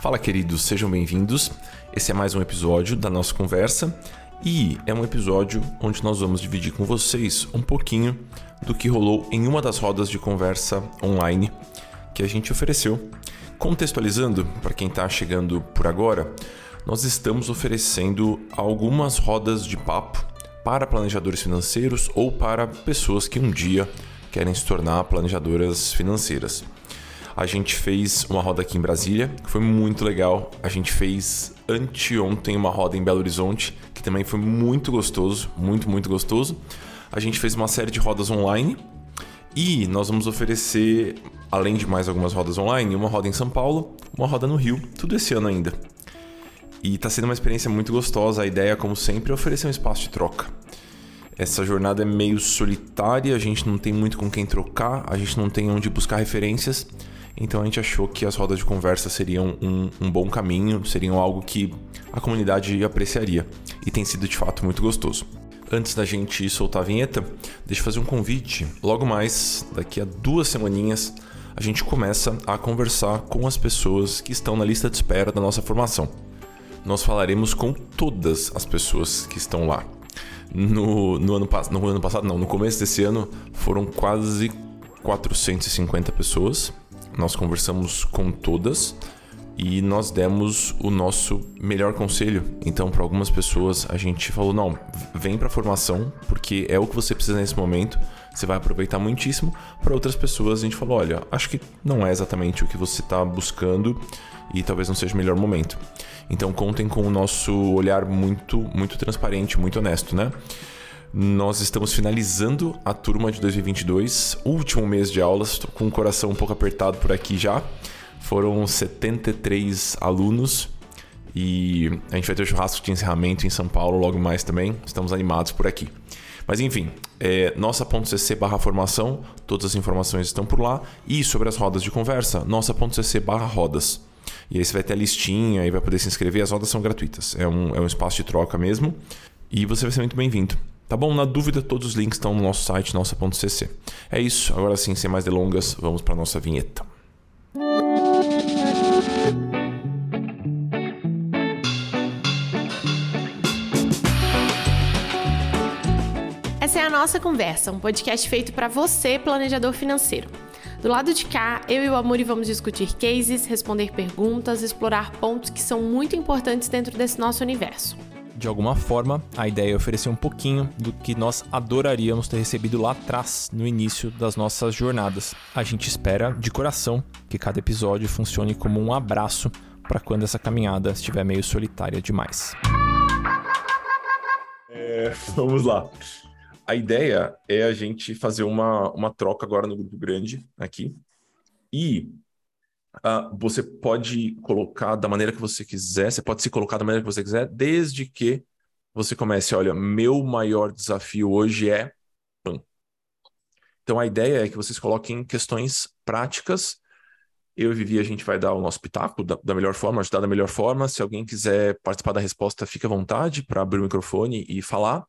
Fala, queridos, sejam bem-vindos. Esse é mais um episódio da nossa conversa e é um episódio onde nós vamos dividir com vocês um pouquinho do que rolou em uma das rodas de conversa online que a gente ofereceu. Contextualizando, para quem está chegando por agora, nós estamos oferecendo algumas rodas de papo para planejadores financeiros ou para pessoas que um dia querem se tornar planejadoras financeiras. A gente fez uma roda aqui em Brasília, que foi muito legal. A gente fez anteontem uma roda em Belo Horizonte, que também foi muito gostoso, muito, muito gostoso. A gente fez uma série de rodas online e nós vamos oferecer, além de mais algumas rodas online, uma roda em São Paulo, uma roda no Rio, tudo esse ano ainda. E está sendo uma experiência muito gostosa. A ideia, como sempre, é oferecer um espaço de troca. Essa jornada é meio solitária, a gente não tem muito com quem trocar, a gente não tem onde buscar referências. Então a gente achou que as rodas de conversa seriam um, um, bom caminho, seriam algo que a comunidade apreciaria. E tem sido de fato muito gostoso. Antes da gente soltar a vinheta, deixa eu fazer um convite. Logo mais, daqui a duas semaninhas, a gente começa a conversar com as pessoas que estão na lista de espera da nossa formação. Nós falaremos com todas as pessoas que estão lá. No, no, ano, no ano passado, não, no começo desse ano, foram quase 450 pessoas nós conversamos com todas e nós demos o nosso melhor conselho. Então, para algumas pessoas, a gente falou: não, vem para a formação, porque é o que você precisa nesse momento, você vai aproveitar muitíssimo. Para outras pessoas, a gente falou: olha, acho que não é exatamente o que você está buscando e talvez não seja o melhor momento. Então, contem com o nosso olhar muito, muito transparente, muito honesto, né? Nós estamos finalizando a turma de 2022, último mês de aulas, estou com o coração um pouco apertado por aqui já. Foram 73 alunos e a gente vai ter o churrasco de encerramento em São Paulo logo mais também. Estamos animados por aqui. Mas enfim, é nossa.cc barra formação, todas as informações estão por lá. E sobre as rodas de conversa, nossa.cc barra rodas. E aí você vai ter a listinha e vai poder se inscrever. As rodas são gratuitas. É um, é um espaço de troca mesmo. E você vai ser muito bem-vindo. Tá bom? Na dúvida, todos os links estão no nosso site, nossa.cc. É isso. Agora sim, sem mais delongas, vamos para nossa vinheta. Essa é a nossa conversa, um podcast feito para você, planejador financeiro. Do lado de cá, eu e o Amuri vamos discutir cases, responder perguntas, explorar pontos que são muito importantes dentro desse nosso universo de alguma forma, a ideia é oferecer um pouquinho do que nós adoraríamos ter recebido lá atrás, no início das nossas jornadas. A gente espera de coração que cada episódio funcione como um abraço para quando essa caminhada estiver meio solitária demais. É, vamos lá. A ideia é a gente fazer uma, uma troca agora no grupo grande aqui. E Uh, você pode colocar da maneira que você quiser, você pode se colocar da maneira que você quiser, desde que você comece, olha, meu maior desafio hoje é. Então a ideia é que vocês coloquem questões práticas. Eu e Vivi, a gente vai dar o nosso pitaco da, da melhor forma, ajudar da melhor forma. Se alguém quiser participar da resposta, fique à vontade para abrir o microfone e falar.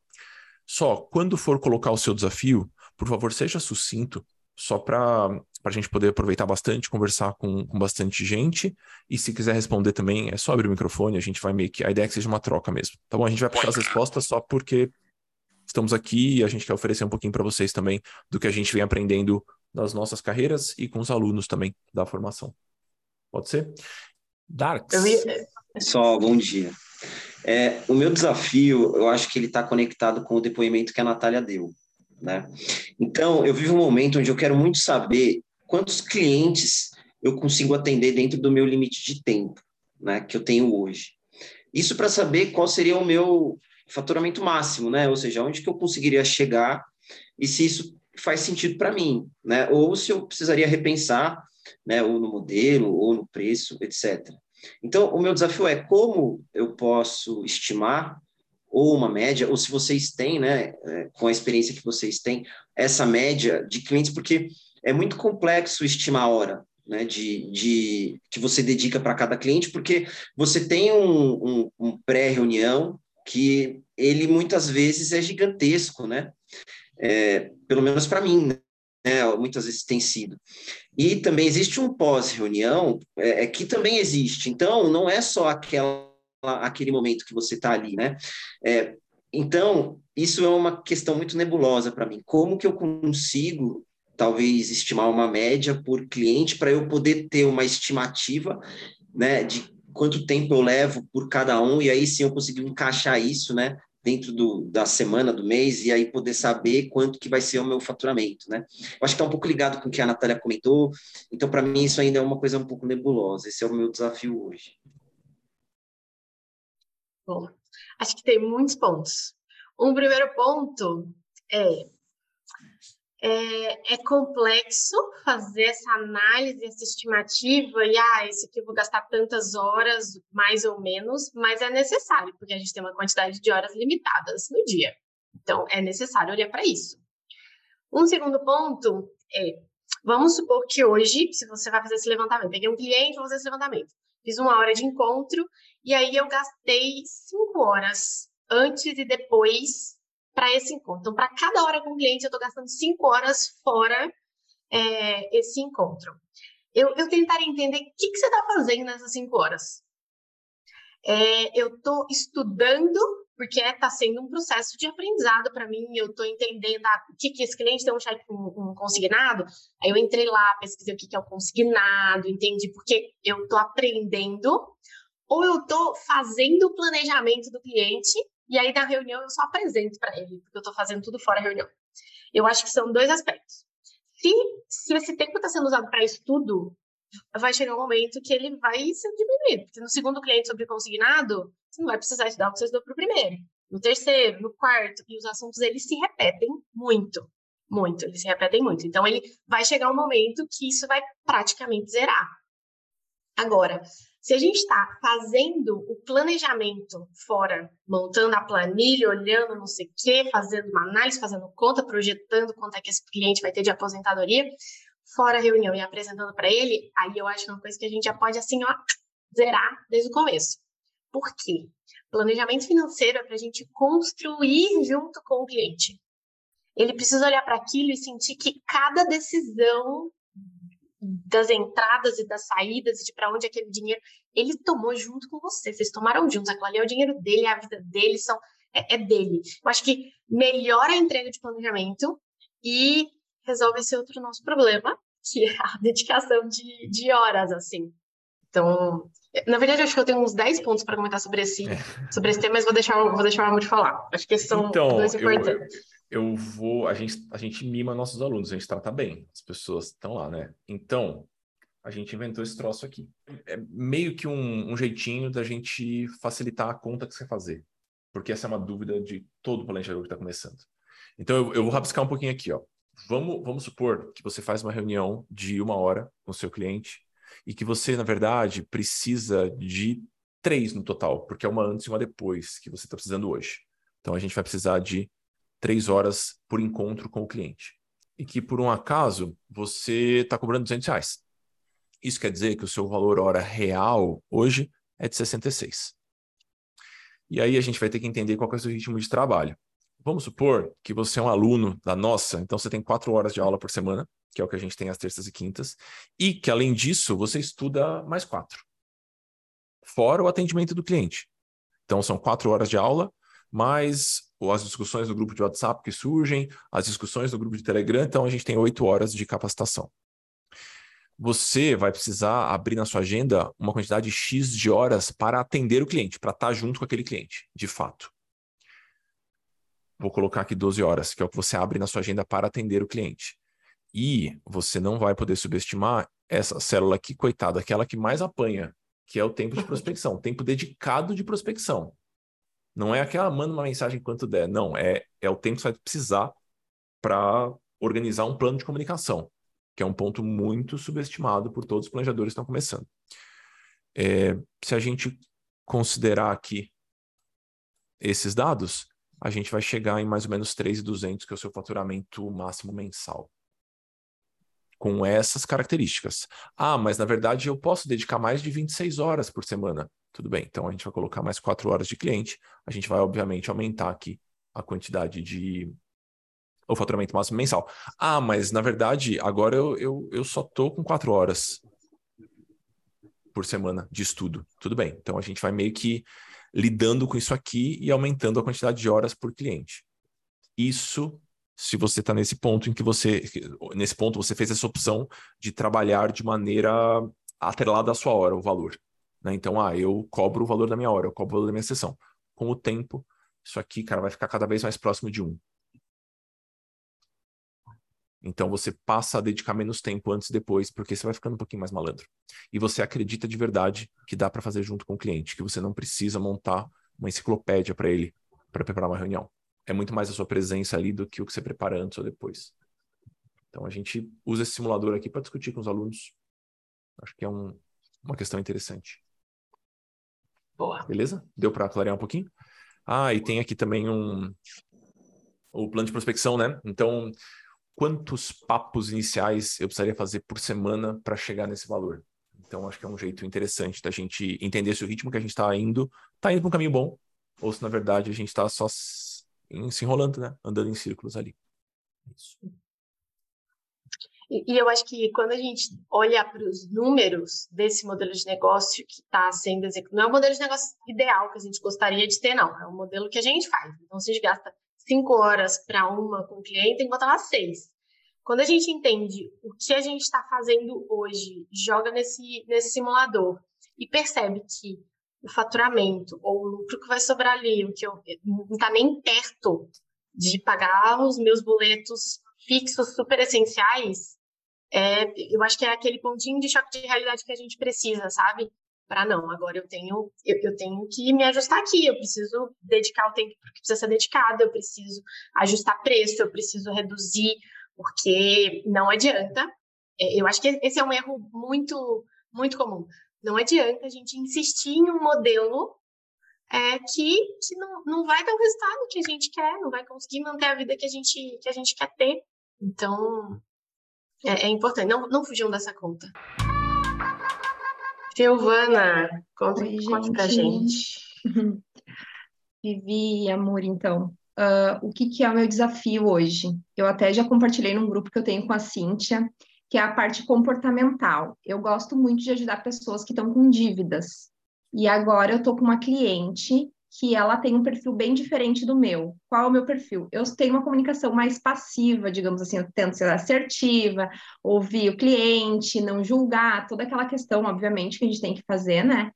Só, quando for colocar o seu desafio, por favor, seja sucinto, só para a gente poder aproveitar bastante, conversar com, com bastante gente. E se quiser responder também, é só abrir o microfone, a gente vai meio que. A ideia é que seja uma troca mesmo. Tá bom? A gente vai puxar as respostas só porque estamos aqui e a gente quer oferecer um pouquinho para vocês também do que a gente vem aprendendo nas nossas carreiras e com os alunos também da formação. Pode ser? Darks. Ia... Só, bom dia. É, o meu desafio, eu acho que ele está conectado com o depoimento que a Natália deu. Né? Então, eu vivo um momento onde eu quero muito saber quantos clientes eu consigo atender dentro do meu limite de tempo né, que eu tenho hoje. Isso para saber qual seria o meu faturamento máximo, né? Ou seja, onde que eu conseguiria chegar e se isso faz sentido para mim, né? Ou se eu precisaria repensar, né? Ou no modelo, ou no preço, etc. Então, o meu desafio é como eu posso estimar ou uma média, ou se vocês têm, né, é, com a experiência que vocês têm, essa média de clientes, porque é muito complexo estimar a hora né, de, de que você dedica para cada cliente, porque você tem um, um, um pré-reunião que ele muitas vezes é gigantesco, né? É, pelo menos para mim, muitas vezes tem sido. E também existe um pós-reunião é, é, que também existe. Então, não é só aquela, aquele momento que você está ali, né? É, então, isso é uma questão muito nebulosa para mim. Como que eu consigo, talvez, estimar uma média por cliente para eu poder ter uma estimativa né, de quanto tempo eu levo por cada um, e aí sim eu consigo encaixar isso, né, dentro do, da semana, do mês, e aí poder saber quanto que vai ser o meu faturamento, né? Eu acho que está um pouco ligado com o que a Natália comentou, então para mim isso ainda é uma coisa um pouco nebulosa, esse é o meu desafio hoje. Bom, acho que tem muitos pontos. Um primeiro ponto é é, é, complexo fazer essa análise, essa estimativa, e ah, esse aqui eu vou gastar tantas horas, mais ou menos, mas é necessário, porque a gente tem uma quantidade de horas limitadas no dia. Então, é necessário olhar para isso. Um segundo ponto é, vamos supor que hoje, se você vai fazer esse levantamento, peguei um cliente, vou fazer esse levantamento, fiz uma hora de encontro, e aí eu gastei cinco horas antes e depois para esse encontro. Então, para cada hora com o cliente, eu estou gastando cinco horas fora é, esse encontro. Eu, eu tentaria entender o que, que você está fazendo nessas cinco horas. É, eu estou estudando, porque está sendo um processo de aprendizado para mim, eu estou entendendo ah, o que, que esse cliente tem um cheque um, um consignado, aí eu entrei lá, pesquisei o que, que é o consignado, entendi porque eu estou aprendendo, ou eu estou fazendo o planejamento do cliente e aí, na reunião, eu só apresento para ele, porque eu estou fazendo tudo fora da reunião. Eu acho que são dois aspectos. Se, se esse tempo está sendo usado para estudo, vai chegar um momento que ele vai ser diminuído. Porque no segundo cliente sobre consignado, você não vai precisar estudar o que você estudou para o primeiro. No terceiro, no quarto, e os assuntos eles se repetem muito. Muito, eles se repetem muito. Então, ele vai chegar um momento que isso vai praticamente zerar. Agora, se a gente está fazendo o planejamento fora, montando a planilha, olhando não sei o quê, fazendo uma análise, fazendo conta, projetando quanto é que esse cliente vai ter de aposentadoria, fora a reunião e apresentando para ele, aí eu acho que é uma coisa que a gente já pode, assim, ó, zerar desde o começo. Por quê? Planejamento financeiro é para a gente construir junto com o cliente. Ele precisa olhar para aquilo e sentir que cada decisão das entradas e das saídas e de para onde aquele dinheiro ele tomou junto com você. Vocês tomaram juntos. Aquilo ali é o dinheiro dele, é a vida dele, são, é, é dele. Eu acho que melhora a entrega de planejamento e resolve esse outro nosso problema, que é a dedicação de, de horas, assim. Então, na verdade, acho que eu tenho uns 10 pontos para comentar sobre esse, é. sobre esse tema, mas vou deixar, vou deixar o Amor de falar. Acho que esses são então, dois importantes. Eu, eu vou, a gente, a gente mima nossos alunos, a gente trata bem, as pessoas estão lá, né? Então, a gente inventou esse troço aqui. É meio que um, um jeitinho da gente facilitar a conta que você fazer, porque essa é uma dúvida de todo planejador que está começando. Então, eu, eu vou rabiscar um pouquinho aqui, ó. Vamos, vamos supor que você faz uma reunião de uma hora com o seu cliente e que você, na verdade, precisa de três no total, porque é uma antes e uma depois que você está precisando hoje. Então, a gente vai precisar de três horas por encontro com o cliente. E que, por um acaso, você está cobrando 200 reais. Isso quer dizer que o seu valor hora real hoje é de 66. E aí a gente vai ter que entender qual é o seu ritmo de trabalho. Vamos supor que você é um aluno da nossa, então você tem quatro horas de aula por semana, que é o que a gente tem às terças e quintas, e que além disso você estuda mais quatro, fora o atendimento do cliente. Então são quatro horas de aula, mais as discussões no grupo de WhatsApp que surgem, as discussões no grupo de Telegram, então a gente tem oito horas de capacitação. Você vai precisar abrir na sua agenda uma quantidade X de horas para atender o cliente, para estar junto com aquele cliente, de fato. Vou colocar aqui 12 horas, que é o que você abre na sua agenda para atender o cliente. E você não vai poder subestimar essa célula aqui, coitada, aquela que mais apanha, que é o tempo de prospecção, tempo dedicado de prospecção. Não é aquela manda uma mensagem quanto der. Não, é, é o tempo que você vai precisar para organizar um plano de comunicação, que é um ponto muito subestimado por todos os planejadores que estão começando. É, se a gente considerar aqui esses dados, a gente vai chegar em mais ou menos 3.200, que é o seu faturamento máximo mensal. Com essas características. Ah, mas na verdade eu posso dedicar mais de 26 horas por semana. Tudo bem, então a gente vai colocar mais quatro horas de cliente. A gente vai, obviamente, aumentar aqui a quantidade de, o faturamento máximo mensal. Ah, mas na verdade, agora eu, eu, eu só tô com quatro horas por semana de estudo. Tudo bem. Então a gente vai meio que lidando com isso aqui e aumentando a quantidade de horas por cliente. Isso se você está nesse ponto em que você, nesse ponto, você fez essa opção de trabalhar de maneira atrelada à sua hora, o valor. Né? Então, ah, eu cobro o valor da minha hora, eu cobro o valor da minha sessão. Com o tempo, isso aqui, cara, vai ficar cada vez mais próximo de um. Então você passa a dedicar menos tempo antes e depois, porque você vai ficando um pouquinho mais malandro. E você acredita de verdade que dá para fazer junto com o cliente, que você não precisa montar uma enciclopédia para ele para preparar uma reunião. É muito mais a sua presença ali do que o que você prepara antes ou depois. Então a gente usa esse simulador aqui para discutir com os alunos. Acho que é um, uma questão interessante. Boa. Beleza? Deu para clarear um pouquinho? Ah, e tem aqui também um o plano de prospecção, né? Então, quantos papos iniciais eu precisaria fazer por semana para chegar nesse valor? Então, acho que é um jeito interessante da gente entender se o ritmo que a gente está indo está indo para um caminho bom ou se, na verdade, a gente está só se enrolando, né? Andando em círculos ali. Isso. E, eu acho que quando a gente olha para os números desse modelo de negócio que está sendo executado, não é o modelo de negócio ideal que a gente gostaria de ter, não. É o modelo que a gente faz. Então, se a gente gasta cinco horas para uma com o cliente, tem que botar lá seis. Quando a gente entende o que a gente está fazendo hoje, joga nesse, nesse simulador e percebe que o faturamento ou o lucro que vai sobrar ali, o que eu não está nem perto de pagar os meus boletos fixos super essenciais, é, eu acho que é aquele pontinho de choque de realidade que a gente precisa, sabe? Para não, agora eu tenho, eu, eu, tenho que me ajustar aqui, eu preciso dedicar o tempo que precisa ser dedicado, eu preciso ajustar preço, eu preciso reduzir, porque não adianta. É, eu acho que esse é um erro muito, muito comum. Não adianta a gente insistir em um modelo é, que, que não, não vai dar o resultado que a gente quer, não vai conseguir manter a vida que a gente, que a gente quer ter. Então, é, é importante, não, não fugiam dessa conta. Silvana, conta, Oi, conta pra gente. Vivi, amor, então. Uh, o que, que é o meu desafio hoje? Eu até já compartilhei num grupo que eu tenho com a Cíntia, que é a parte comportamental. Eu gosto muito de ajudar pessoas que estão com dívidas. E agora eu estou com uma cliente que ela tem um perfil bem diferente do meu. Qual é o meu perfil? Eu tenho uma comunicação mais passiva, digamos assim, eu tento ser assertiva, ouvir o cliente, não julgar, toda aquela questão, obviamente, que a gente tem que fazer, né?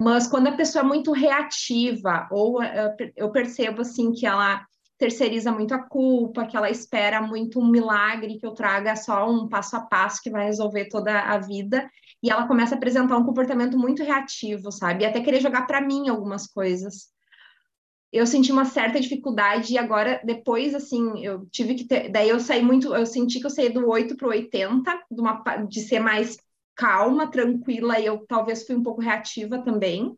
Mas quando a pessoa é muito reativa, ou uh, eu percebo assim que ela terceiriza muito a culpa, que ela espera muito um milagre que eu traga só um passo a passo que vai resolver toda a vida, e ela começa a apresentar um comportamento muito reativo, sabe? E até querer jogar para mim algumas coisas. Eu senti uma certa dificuldade e agora depois assim, eu tive que ter, daí eu saí muito, eu senti que eu saí do 8 pro 80, de uma de ser mais calma, tranquila, e eu talvez fui um pouco reativa também.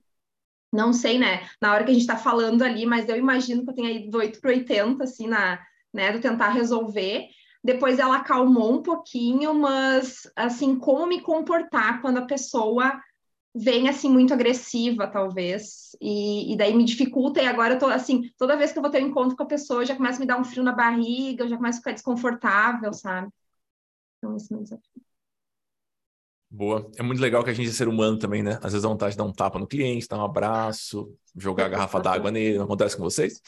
Não sei, né? Na hora que a gente está falando ali, mas eu imagino que eu tenha ido do 8 para 80, assim, na, né, do tentar resolver. Depois ela acalmou um pouquinho, mas assim, como me comportar quando a pessoa vem assim muito agressiva, talvez, e, e, daí me dificulta, e agora eu tô assim, toda vez que eu vou ter um encontro com a pessoa, já começa a me dar um frio na barriga, eu já começo a ficar desconfortável, sabe? Então, esse é o desafio. Boa. É muito legal que a gente é ser humano também, né? Às vezes dá vontade de dar um tapa no cliente, dar um abraço, jogar a garrafa d'água nele. Não acontece com vocês?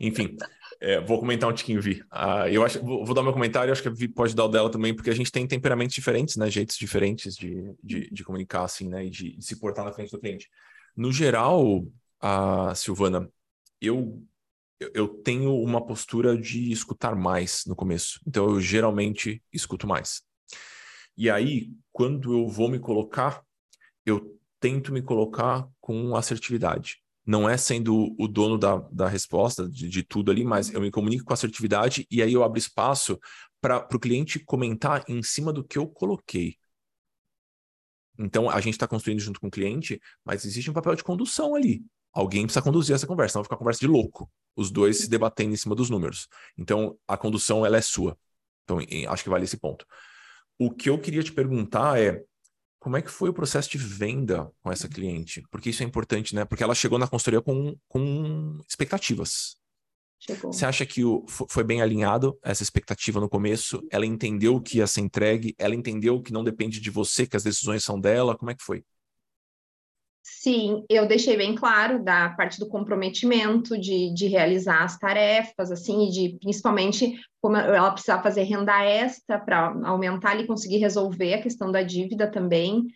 Enfim, é, vou comentar um tiquinho, Vi. Uh, eu acho, vou, vou, dar meu comentário, acho que a Vi pode dar o dela também, porque a gente tem temperamentos diferentes, né? Jeitos diferentes de, de, de comunicar, assim, né? E de, de, se portar na frente do cliente. No geral, a Silvana, eu, eu tenho uma postura de escutar mais no começo. Então, eu geralmente escuto mais. E aí, quando eu vou me colocar, eu tento me colocar com assertividade. Não é sendo o dono da, da resposta de, de tudo ali, mas eu me comunico com assertividade e aí eu abro espaço para o cliente comentar em cima do que eu coloquei. Então, a gente está construindo junto com o cliente, mas existe um papel de condução ali. Alguém precisa conduzir essa conversa, não vai ficar conversa de louco. Os dois se debatendo em cima dos números. Então, a condução, ela é sua. Então, acho que vale esse ponto. O que eu queria te perguntar é como é que foi o processo de venda com essa cliente? Porque isso é importante, né? Porque ela chegou na consultoria com, com expectativas. chegou. Você acha que o, foi bem alinhado essa expectativa no começo? Ela entendeu que ia ser entregue? Ela entendeu que não depende de você, que as decisões são dela? Como é que foi? Sim, eu deixei bem claro da parte do comprometimento de, de realizar as tarefas, assim, e de principalmente como ela precisava fazer renda extra para aumentar e conseguir resolver a questão da dívida também.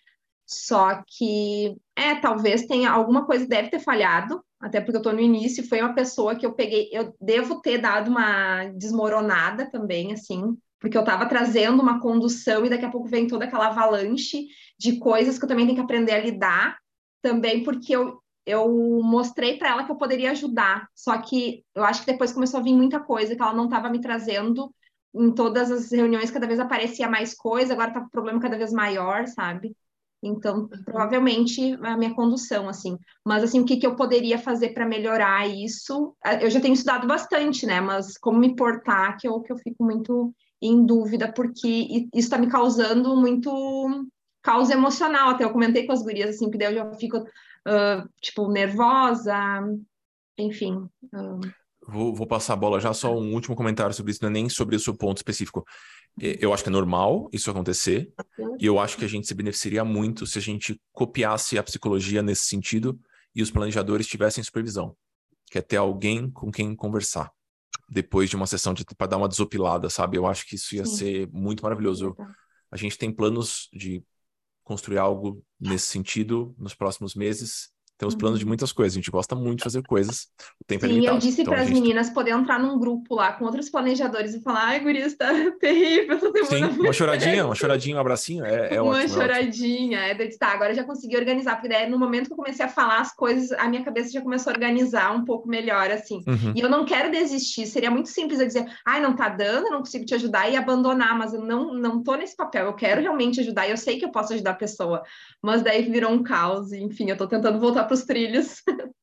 Só que, é, talvez tenha alguma coisa deve ter falhado, até porque eu estou no início, foi uma pessoa que eu peguei, eu devo ter dado uma desmoronada também, assim, porque eu estava trazendo uma condução e daqui a pouco vem toda aquela avalanche de coisas que eu também tenho que aprender a lidar, também porque eu, eu mostrei para ela que eu poderia ajudar, só que eu acho que depois começou a vir muita coisa que ela não estava me trazendo em todas as reuniões, cada vez aparecia mais coisa, agora está com um problema cada vez maior, sabe? Então, uhum. provavelmente a minha condução, assim. Mas, assim, o que, que eu poderia fazer para melhorar isso? Eu já tenho estudado bastante, né? Mas como me portar, que eu, que eu fico muito em dúvida, porque isso está me causando muito caos emocional. Até eu comentei com as gurias, assim, que daí eu já fico, uh, tipo, nervosa, enfim. Uh... Vou, vou, passar a bola já, só um último comentário sobre isso, não é nem sobre o seu ponto específico. Eu acho que é normal isso acontecer, e eu acho que a gente se beneficiaria muito se a gente copiasse a psicologia nesse sentido e os planejadores tivessem supervisão, que é ter alguém com quem conversar depois de uma sessão de para dar uma desopilada, sabe? Eu acho que isso ia Sim. ser muito maravilhoso. A gente tem planos de construir algo nesse sentido nos próximos meses. Temos planos de uhum. muitas coisas, a gente gosta muito de fazer coisas. O tempo é Sim, é limitado. eu disse então, para as gente... meninas poder entrar num grupo lá com outros planejadores e falar: ai, guria, está terrível essa semana. Sim, uma choradinha, uma choradinha, um abracinho, é, é uma ótimo. Uma choradinha, é, ótimo. é tá, agora já consegui organizar, porque daí no momento que eu comecei a falar as coisas, a minha cabeça já começou a organizar um pouco melhor, assim. Uhum. E eu não quero desistir, seria muito simples eu dizer: ai, não tá dando, eu não consigo te ajudar e abandonar, mas eu não, não tô nesse papel, eu quero realmente ajudar, e eu sei que eu posso ajudar a pessoa, mas daí virou um caos, e, enfim, eu tô tentando voltar para os trilhos.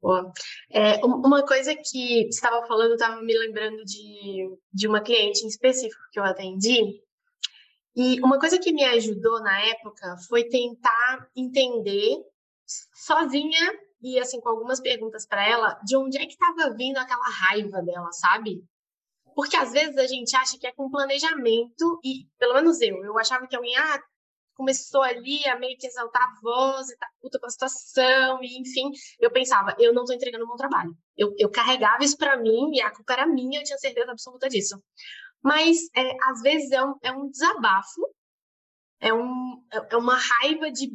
Boa. É, uma coisa que estava falando, estava me lembrando de, de uma cliente em específico que eu atendi. E uma coisa que me ajudou na época foi tentar entender sozinha e assim com algumas perguntas para ela de onde é que estava vindo aquela raiva dela, sabe? Porque às vezes a gente acha que é com planejamento e pelo menos eu, eu achava que alguém ah, começou ali a meio que exaltar a voz e tá puta com a situação, e enfim, eu pensava, eu não tô entregando um bom trabalho. Eu, eu carregava isso para mim e a culpa era minha, eu tinha certeza absoluta disso. Mas, é, às vezes, é um, é um desabafo, é, um, é, é uma raiva de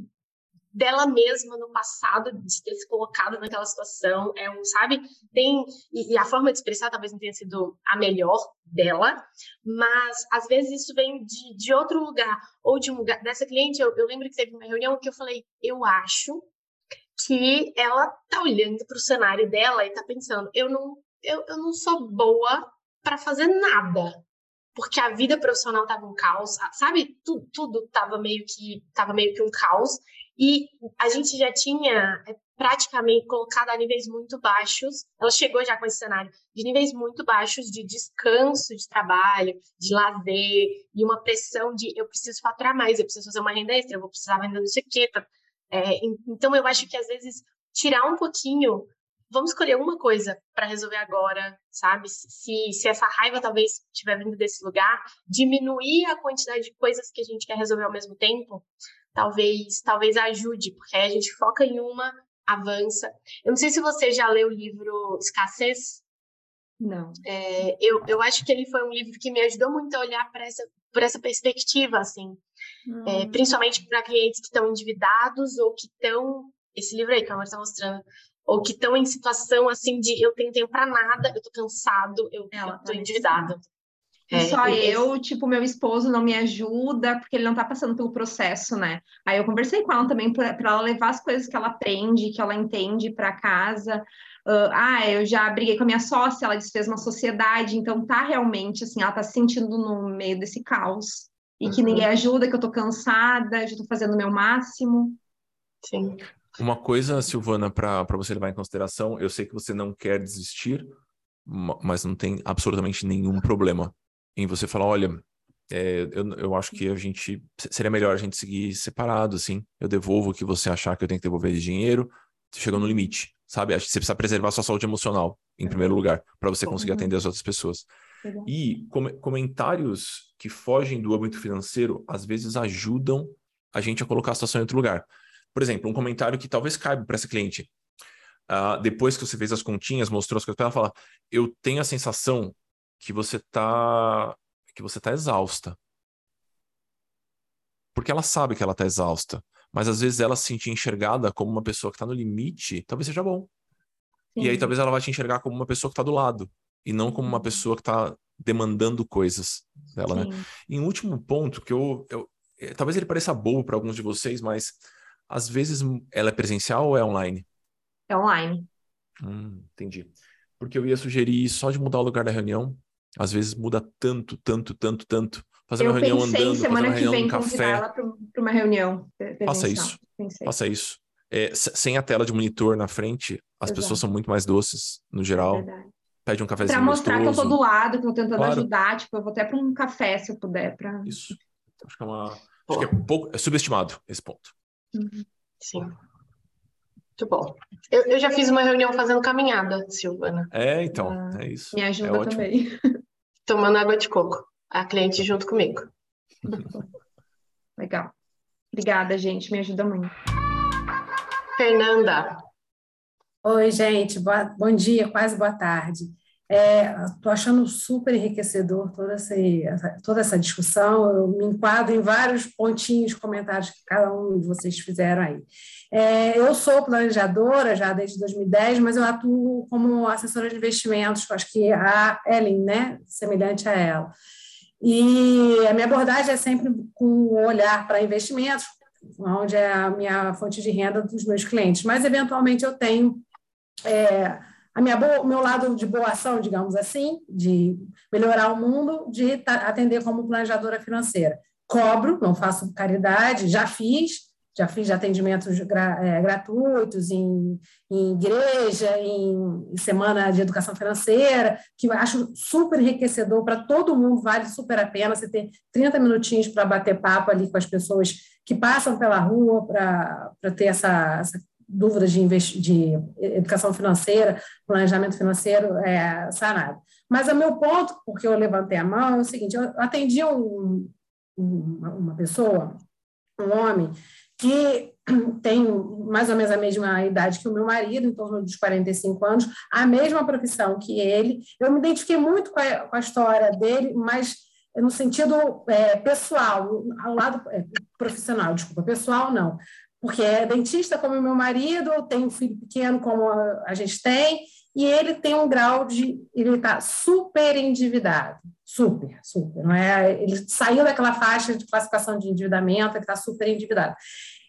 dela mesma no passado, de ter se colocado naquela situação, é um, sabe? Tem, e, e, a forma de expressar talvez não tenha sido a melhor dela, mas às vezes isso vem de, de outro lugar, ou de um lugar, dessa cliente, eu, eu lembro que teve uma reunião que eu falei, eu acho que ela tá olhando para o cenário dela e tá pensando, eu não, eu, eu não sou boa para fazer nada, porque a vida profissional tava um caos, sabe? Tudo, tudo tava meio que tava meio que um caos e a gente já tinha é, praticamente colocado a níveis muito baixos. Ela chegou já com esse cenário de níveis muito baixos de descanso de trabalho, de lazer e uma pressão de eu preciso faturar mais, eu preciso fazer uma renda extra, eu vou precisar vender não sei o quê. Tá? É, então eu acho que às vezes tirar um pouquinho, vamos escolher uma coisa para resolver agora, sabe? Se, se essa raiva talvez estiver vindo desse lugar, diminuir a quantidade de coisas que a gente quer resolver ao mesmo tempo talvez talvez ajude, porque aí a gente foca em uma, avança. Eu não sei se você já leu o livro Escassez. Não. É, eu, eu acho que ele foi um livro que me ajudou muito a olhar para essa, por essa perspectiva, assim. Hum. É, principalmente para clientes que estão endividados ou que estão. Esse livro aí que a Amor está mostrando. Ou que estão em situação assim de eu tenho tempo para nada, eu tô cansado, eu, tá endividado. É, só eu, tipo, meu esposo não me ajuda porque ele não tá passando pelo processo, né? Aí eu conversei com ela também para ela levar as coisas que ela aprende, que ela entende para casa. Uh, ah, eu já briguei com a minha sócia, ela desfez uma sociedade, então tá realmente assim, ela tá se sentindo no meio desse caos e que ninguém uhum. ajuda, que eu tô cansada, já tô fazendo o meu máximo. Sim. Uma coisa, Silvana, para você levar em consideração, eu sei que você não quer desistir, mas não tem absolutamente nenhum problema em você falar, olha, é, eu, eu acho que a gente seria melhor a gente seguir separado, assim. Eu devolvo o que você achar que eu tenho que devolver de dinheiro. Chegou no limite. sabe? Acho que você precisa preservar a sua saúde emocional, em primeiro lugar, para você conseguir atender as outras pessoas. E com comentários que fogem do âmbito financeiro, às vezes ajudam a gente a colocar a situação em outro lugar. Por exemplo, um comentário que talvez caiba para essa cliente. Uh, depois que você fez as continhas, mostrou as coisas para ela, fala: Eu tenho a sensação que você tá que você tá exausta. Porque ela sabe que ela tá exausta, mas às vezes ela se sentir enxergada como uma pessoa que está no limite, talvez seja bom. Sim. E aí talvez ela vai te enxergar como uma pessoa que está do lado e não como uma uhum. pessoa que está demandando coisas dela, né? E um último ponto que eu, eu é, talvez ele pareça bobo para alguns de vocês, mas às vezes ela é presencial ou é online? É online. Hum, entendi. Porque eu ia sugerir só de mudar o lugar da reunião. Às vezes muda tanto, tanto, tanto, tanto. Fazer eu uma reunião pensei andando, semana fazer uma que vem café. ela para uma reunião. Faça isso. Pensei. Faça isso. É, sem a tela de monitor na frente, as Exato. pessoas são muito mais doces, no geral. Verdade. Pede um cafezinho Para mostrar gostoso. que eu tô do lado, que eu tô tentando Claro. ajudar, tipo, eu vou até para um café se eu puder, para Isso. Acho que é uma. Acho que é pouco. É subestimado esse ponto. Sim. Muito bom. Eu, eu já fiz uma reunião fazendo caminhada, Silvana, É, então. Ah, é isso. me é ajuda ótimo. também. tomando água de coco. A cliente junto comigo. Legal. Obrigada, gente, me ajuda muito. Fernanda, Oi, gente, boa- bom dia, quase boa tarde. Estou achando super enriquecedor toda essa, toda essa discussão. Eu me enquadro em vários pontinhos, comentários que cada um de vocês fizeram aí. É, eu sou planejadora já desde 2010, mas eu atuo como assessora de investimentos, acho que a Ellen, né, semelhante a ela. E a minha abordagem é sempre com o olhar para investimentos, onde é a minha fonte de renda dos meus clientes. Mas, eventualmente, eu tenho é, a minha boa, meu lado de boa ação, digamos assim, de melhorar o mundo, de atender como planejadora financeira. Cobro, não faço caridade, já fiz, já fiz atendimentos gra- é, gratuitos em, em igreja, em, em semana de educação financeira, que eu acho super enriquecedor para todo mundo, vale super a pena você ter 30 minutinhos para bater papo ali com as pessoas que passam pela rua para ter essa, essa dúvida de, de educação financeira, planejamento financeiro é, sanado. Mas o meu ponto, porque eu levantei a mão, é o seguinte, eu atendi um, uma, uma pessoa, um homem, que tem mais ou menos a mesma idade que o meu marido, em torno dos 45 anos, a mesma profissão que ele. Eu me identifiquei muito com a, com a história dele, mas no sentido é, pessoal, ao lado é, profissional, desculpa, pessoal não, porque é dentista como meu marido, tem um filho pequeno como a, gente tem, e ele tem um grau de. Ele está super endividado. Super, super. Não é? Ele saiu daquela faixa de classificação de endividamento, ele está super endividado.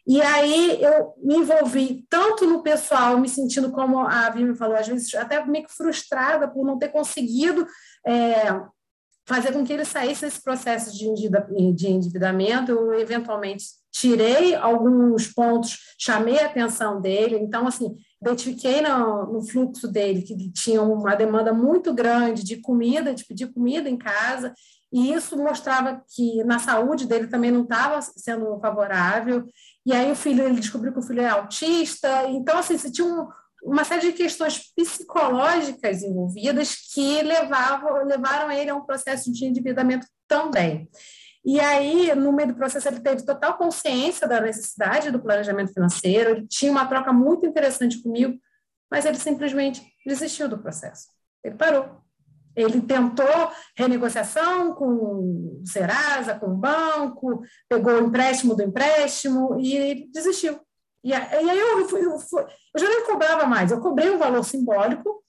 E aí eu me envolvi tanto no pessoal, me sentindo como a Vi me falou, às vezes até meio que frustrada por não ter conseguido é, fazer com que ele saísse desse processo de endividamento. Eu, eventualmente, tirei alguns pontos, chamei a atenção dele. Então, assim, identifiquei no, no, fluxo dele que ele tinha uma demanda muito grande de comida, de pedir comida em casa, e isso mostrava que na saúde dele também não estava sendo favorável. E aí o filho, ele descobriu que o filho é autista. Então, assim, você tinha um, uma série de questões psicológicas envolvidas que levavam, levaram ele a um processo de endividamento também. E aí, no meio do processo, ele teve total consciência da necessidade do planejamento financeiro, ele tinha uma troca muito interessante comigo, mas ele simplesmente desistiu do processo. Ele parou. Ele tentou renegociação com o Serasa, com o banco, pegou o empréstimo do empréstimo e desistiu. E aí eu, eu, eu já nem cobrava mais, eu cobrei um valor simbólico,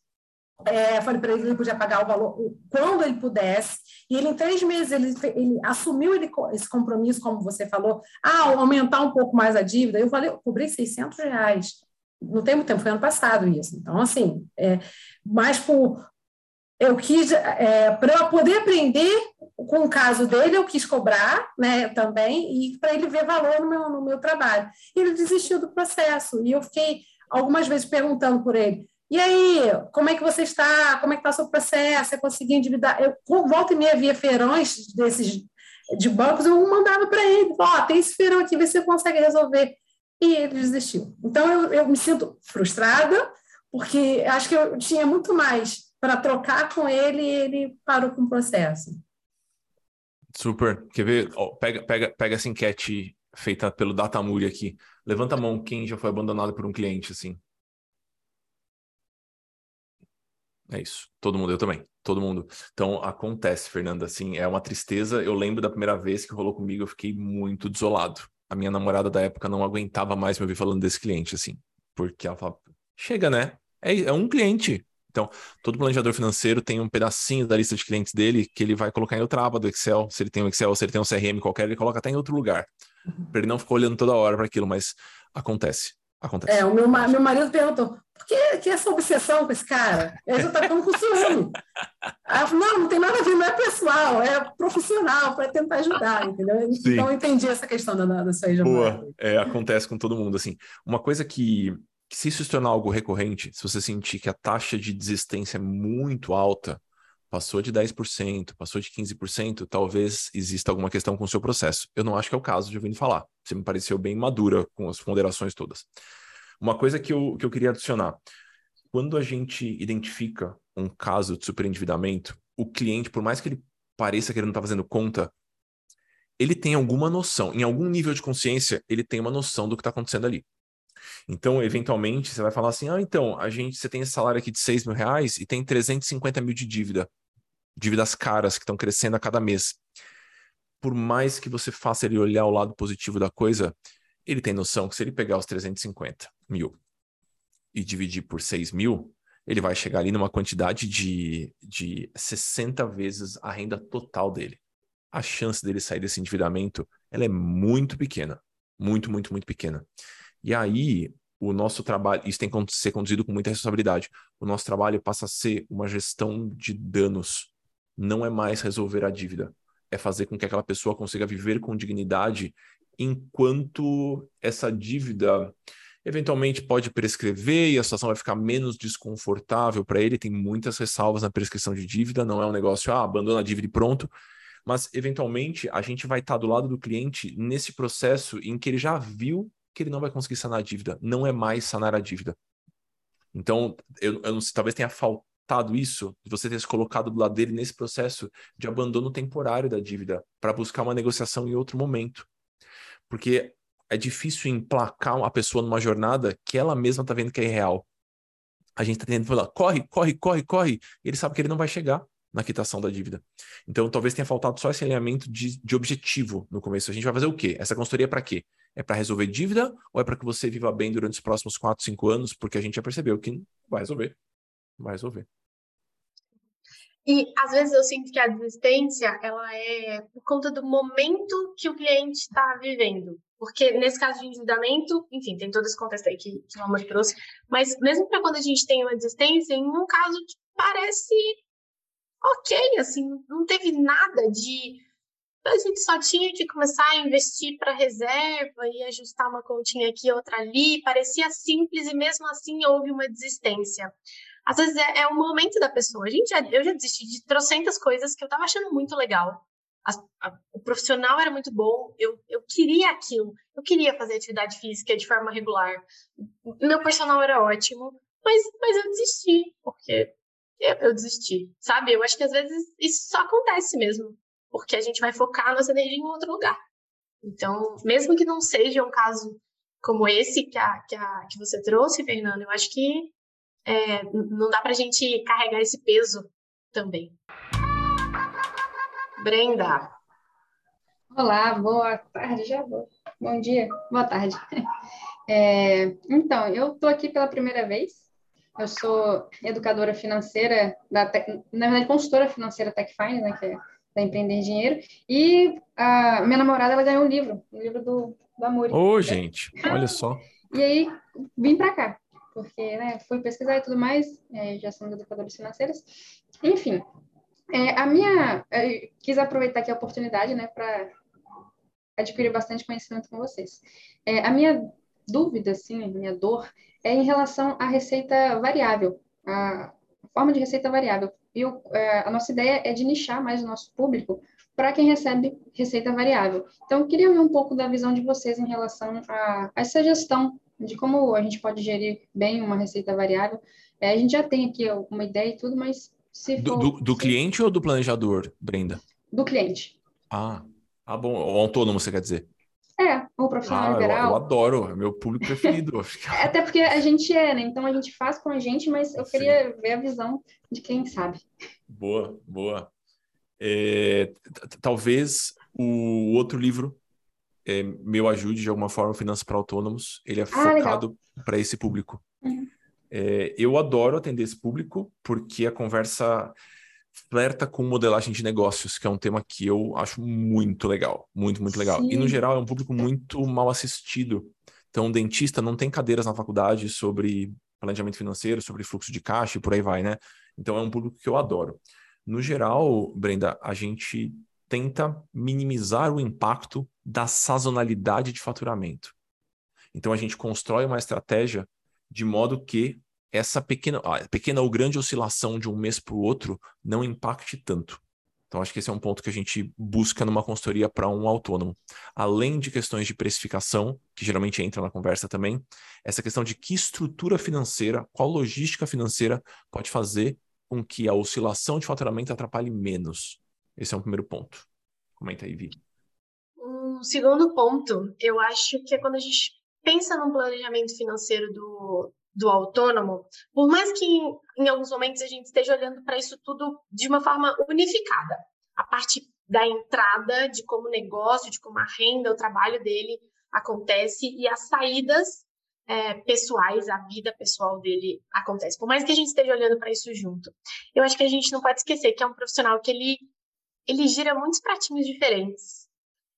é, falei para ele que ele podia pagar o valor quando ele pudesse, e ele em três meses ele, ele assumiu ele, esse compromisso, como você falou, ah, aumentar um pouco mais a dívida, eu falei, eu cobrei 600 reais, não tem muito tempo, foi ano passado isso, então assim, é, mas por, eu quis, é, para eu poder aprender com o caso dele, eu quis cobrar né, também, e para ele ver valor no meu, no meu trabalho. Ele desistiu do processo, e eu fiquei algumas vezes perguntando por ele, e aí, como é que você está? Como é que está o seu processo? Você conseguiu endividar? Eu, volta e meia, via feirões desses de bancos, eu mandava para ele, ó, oh, tem esse feirão aqui, vê se você consegue resolver. E ele desistiu. Então, eu, eu me sinto frustrada, porque acho que eu tinha muito mais para trocar com ele e ele parou com o processo. Super. Quer ver? Oh, pega, pega, pega essa enquete feita pelo Datamuri aqui. Levanta a mão quem já foi abandonado por um cliente, assim. É isso. Todo mundo, eu também. Todo mundo. Então, acontece, Fernanda, assim, é uma tristeza. Eu lembro da primeira vez que rolou comigo, eu fiquei muito desolado. A minha namorada da época não aguentava mais me ouvir falando desse cliente, assim. Porque ela fala, chega, né? É, é um cliente. Então, todo planejador financeiro tem um pedacinho da lista de clientes dele que ele vai colocar em outra aba do Excel. Se ele tem um Excel, se ele tem um CRM qualquer, ele coloca até em outro lugar. Uhum. Para ele não ficar olhando toda hora para aquilo, mas acontece. Acontece. É, o meu, meu marido perguntou: por que, que essa obsessão com esse cara? Ele já está ficando com ciúme. Aí eu falei, não, não tem nada a ver, não é pessoal, é profissional, para tentar ajudar, entendeu? Sim. Então eu entendi essa questão da, da sua Boa, é, acontece com todo mundo, assim. Uma coisa que, se isso se tornar algo recorrente, se você sentir que a taxa de desistência é muito alta, passou de 10%, passou de 15%, talvez exista alguma questão com o seu processo. Eu não acho que é o caso de ouvindo falar. Você me pareceu bem madura com as ponderações todas. Uma coisa que eu, que eu queria adicionar. Quando a gente identifica um caso de superendividamento, o cliente, por mais que ele pareça que ele não está fazendo conta, ele tem alguma noção, em algum nível de consciência, ele tem uma noção do que está acontecendo ali. Então, eventualmente, você vai falar assim: ah, então, a gente, você tem esse salário aqui de 6 mil reais e tem 350 mil de dívida dívidas caras que estão crescendo a cada mês. Por mais que você faça ele olhar o lado positivo da coisa, ele tem noção que se ele pegar os 350 mil e dividir por 6 mil, ele vai chegar ali numa quantidade de, de 60 vezes a renda total dele. A chance dele sair desse endividamento ela é muito pequena. Muito, muito, muito pequena. E aí, o nosso trabalho, isso tem que ser conduzido com muita responsabilidade. O nosso trabalho passa a ser uma gestão de danos não é mais resolver a dívida, é fazer com que aquela pessoa consiga viver com dignidade enquanto essa dívida eventualmente pode prescrever e a situação vai ficar menos desconfortável para ele. Tem muitas ressalvas na prescrição de dívida, não é um negócio, ah, abandona a dívida e pronto. Mas, eventualmente, a gente vai estar do lado do cliente nesse processo em que ele já viu que ele não vai conseguir sanar a dívida, não é mais sanar a dívida. Então, eu, eu não sei, talvez tenha faltado isso, de você ter se colocado do lado dele nesse processo de abandono temporário da dívida para buscar uma negociação em outro momento. Porque é difícil emplacar a pessoa numa jornada que ela mesma está vendo que é irreal. A gente está tentando falar, corre, corre, corre, corre, e ele sabe que ele não vai chegar na quitação da dívida. Então, talvez tenha faltado só esse alinhamento de, de objetivo no começo. A gente vai fazer o quê? Essa consultoria é para quê? É para resolver dívida ou é para que você viva bem durante os próximos 4, 5 anos? Porque a gente já percebeu que vai resolver. Vai resolver. E às vezes eu sinto que a desistência ela é por conta do momento que o cliente está vivendo. Porque nesse caso de endividamento, enfim, tem todo esse contexto aí que, que o Amor trouxe, mas mesmo para quando a gente tem uma desistência, em um caso que parece ok, assim, não teve nada de. A gente só tinha que começar a investir para reserva e ajustar uma continha aqui, outra ali, parecia simples e mesmo assim houve uma desistência às vezes é, é o momento da pessoa. A gente já, eu já desisti de trocentas coisas que eu tava achando muito legal. A, a, o profissional era muito bom, eu, eu queria aquilo, eu queria fazer atividade física de forma regular. Meu personal era ótimo, mas, mas eu desisti, porque eu, eu desisti, sabe? Eu acho que às vezes isso só acontece mesmo, porque a gente vai focar nossa energia em outro lugar. Então, mesmo que não seja um caso como esse que, a, que, a, que você trouxe, Fernando, eu acho que é, não dá para a gente carregar esse peso também. Brenda. Olá, boa tarde, já vou. Bom dia, boa tarde. É, então, eu estou aqui pela primeira vez. Eu sou educadora financeira, da, na verdade, consultora financeira TechFine, né, que é da Empreender Dinheiro. E a minha namorada, ela ganhou um livro, um livro do, do Amor. Ô, oh, gente, olha só. E aí, vim para cá porque né, fui pesquisar e tudo mais, é, já somos educadores financeiros. Enfim, é, a minha. quis aproveitar aqui a oportunidade né, para adquirir bastante conhecimento com vocês. É, a minha dúvida, assim, a minha dor, é em relação à receita variável, a forma de receita variável. E o, é, a nossa ideia é de nichar mais o nosso público para quem recebe receita variável. Então, eu queria ver um pouco da visão de vocês em relação a, a essa gestão de como a gente pode gerir bem uma receita variável. É, a gente já tem aqui uma ideia e tudo, mas se for... Do, do, do cliente ou do planejador, Brenda? Do cliente. Ah, ah bom. O autônomo, você quer dizer? É, o profissional ah, liberal. Eu, eu, adoro, é meu público preferido. Até porque a gente é, né? Então a gente faz com a gente, mas eu Sim. queria ver a visão de quem sabe. Boa, boa. É, talvez o outro livro é, meu ajude de alguma forma Finanças para Autônomos. Ele é ah, focado para esse público. Uhum. É, eu adoro atender esse público porque a conversa flerta com modelagem de negócios, que é um tema que eu acho muito legal, muito, muito legal. Sim. E no geral é um público muito mal assistido. Então, o dentista não tem cadeiras na faculdade sobre planejamento financeiro, sobre fluxo de caixa e por aí vai, né? Então, é um público que eu adoro. No geral, Brenda, a gente tenta minimizar o impacto da sazonalidade de faturamento. Então, a gente constrói uma estratégia de modo que essa pequena, pequena ou grande oscilação de um mês para o outro não impacte tanto. Então, acho que esse é um ponto que a gente busca numa consultoria para um autônomo. Além de questões de precificação, que geralmente entra na conversa também, essa questão de que estrutura financeira, qual logística financeira pode fazer com que a oscilação de faturamento atrapalhe menos. Esse é um primeiro ponto. Comenta aí, Vi. Um segundo ponto, eu acho que é quando a gente pensa no planejamento financeiro do, do autônomo, por mais que em, em alguns momentos a gente esteja olhando para isso tudo de uma forma unificada, a parte da entrada, de como o negócio, de como a renda, o trabalho dele acontece e as saídas é, pessoais, a vida pessoal dele acontece. Por mais que a gente esteja olhando para isso junto, eu acho que a gente não pode esquecer que é um profissional que ele ele gira muitos pratinhos diferentes.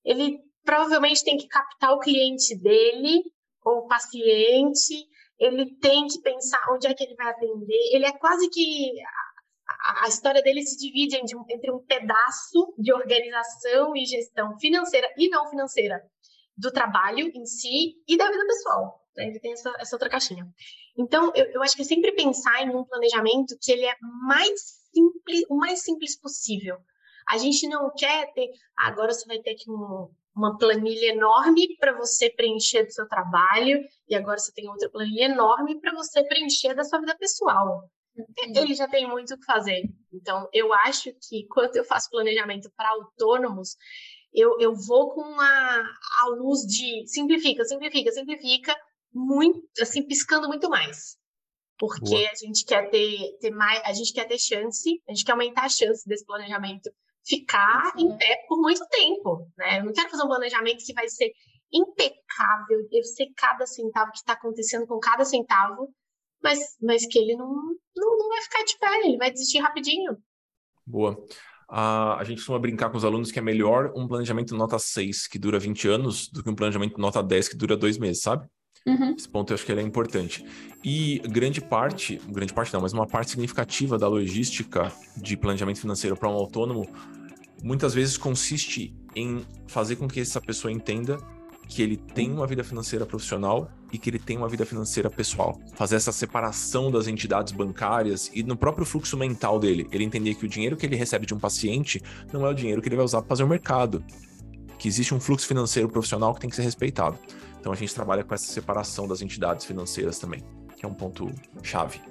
Ele provavelmente tem que captar o cliente dele ou o paciente ele tem que pensar onde é que ele vai atender. Ele é quase que a, história dele se divide entre um, entre um pedaço de organização e gestão financeira e não financeira do trabalho em si e da vida pessoal. Né? Ele tem essa, essa, outra caixinha. Então, eu, eu acho que é sempre pensar em um planejamento que ele é mais simples, o mais simples possível. A gente não quer ter, ah, agora você vai ter que um, uma planilha enorme para você preencher do seu trabalho e agora você tem outra planilha enorme para você preencher da sua vida pessoal. Ele já tem muito o que fazer. Então, eu acho que quando eu faço planejamento para autônomos, eu, eu vou com a, a luz de simplifica, simplifica, simplifica, muito, assim, piscando muito mais. Porque Boa. a gente quer ter, ter mais, a gente quer ter chance, a gente quer aumentar a chance desse planejamento ficar em pé por muito tempo, né? Eu não quero fazer um planejamento que vai ser impecável, eu sei cada centavo que está acontecendo com cada centavo, mas, mas que ele não, não, não vai ficar de pé, ele vai desistir rapidinho. Boa. Uh, a gente costuma brincar com os alunos que é melhor um planejamento nota 6, que dura 20 anos, do que um planejamento nota 10, que dura dois meses, sabe? Uhum. Esse ponto eu acho que ele é importante. E grande parte, grande parte não, mas uma parte significativa da logística de planejamento financeiro para um autônomo muitas vezes consiste em fazer com que essa pessoa entenda que ele tem uma vida financeira profissional e que ele tem uma vida financeira pessoal. Fazer essa separação das entidades bancárias e no próprio fluxo mental dele, ele entender que o dinheiro que ele recebe de um paciente não é o dinheiro que ele vai usar para fazer o mercado. Que existe um fluxo financeiro profissional que tem que ser respeitado. Então a gente trabalha com essa separação das entidades financeiras também, que é um ponto chave.